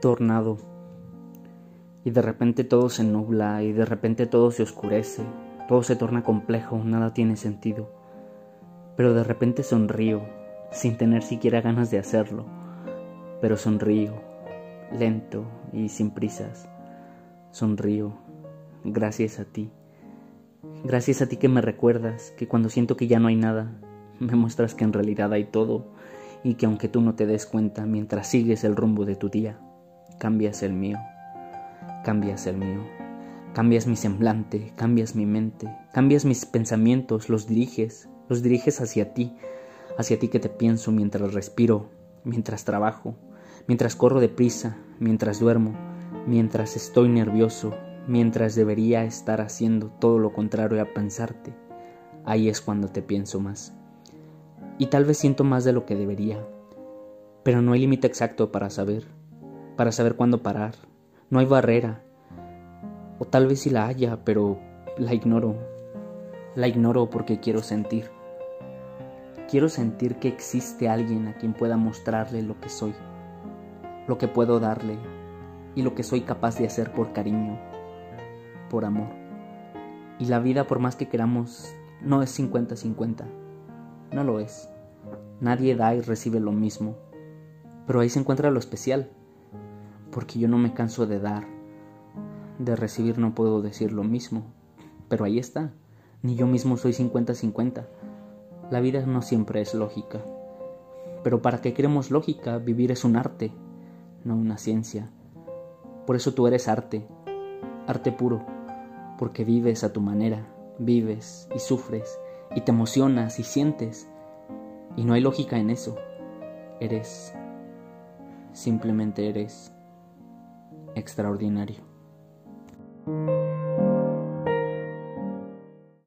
tornado y de repente todo se nubla y de repente todo se oscurece, todo se torna complejo, nada tiene sentido. Pero de repente sonrío, sin tener siquiera ganas de hacerlo, pero sonrío, lento y sin prisas. Sonrío, gracias a ti. Gracias a ti que me recuerdas que cuando siento que ya no hay nada, me muestras que en realidad hay todo y que aunque tú no te des cuenta, mientras sigues el rumbo de tu día, cambias el mío, cambias el mío, cambias mi semblante, cambias mi mente, cambias mis pensamientos, los diriges, los diriges hacia ti, hacia ti que te pienso mientras respiro, mientras trabajo, mientras corro deprisa, mientras duermo, mientras estoy nervioso, mientras debería estar haciendo todo lo contrario a pensarte. Ahí es cuando te pienso más. Y tal vez siento más de lo que debería, pero no hay límite exacto para saber, para saber cuándo parar. No hay barrera. O tal vez sí la haya, pero la ignoro. La ignoro porque quiero sentir. Quiero sentir que existe alguien a quien pueda mostrarle lo que soy, lo que puedo darle y lo que soy capaz de hacer por cariño, por amor. Y la vida, por más que queramos, no es 50-50. No lo es. Nadie da y recibe lo mismo. Pero ahí se encuentra lo especial. Porque yo no me canso de dar. De recibir no puedo decir lo mismo. Pero ahí está. Ni yo mismo soy 50-50. La vida no siempre es lógica. Pero para que queremos lógica, vivir es un arte, no una ciencia. Por eso tú eres arte, arte puro, porque vives a tu manera, vives y sufres y te emocionas y sientes. Y no hay lógica en eso. Eres, simplemente eres extraordinario.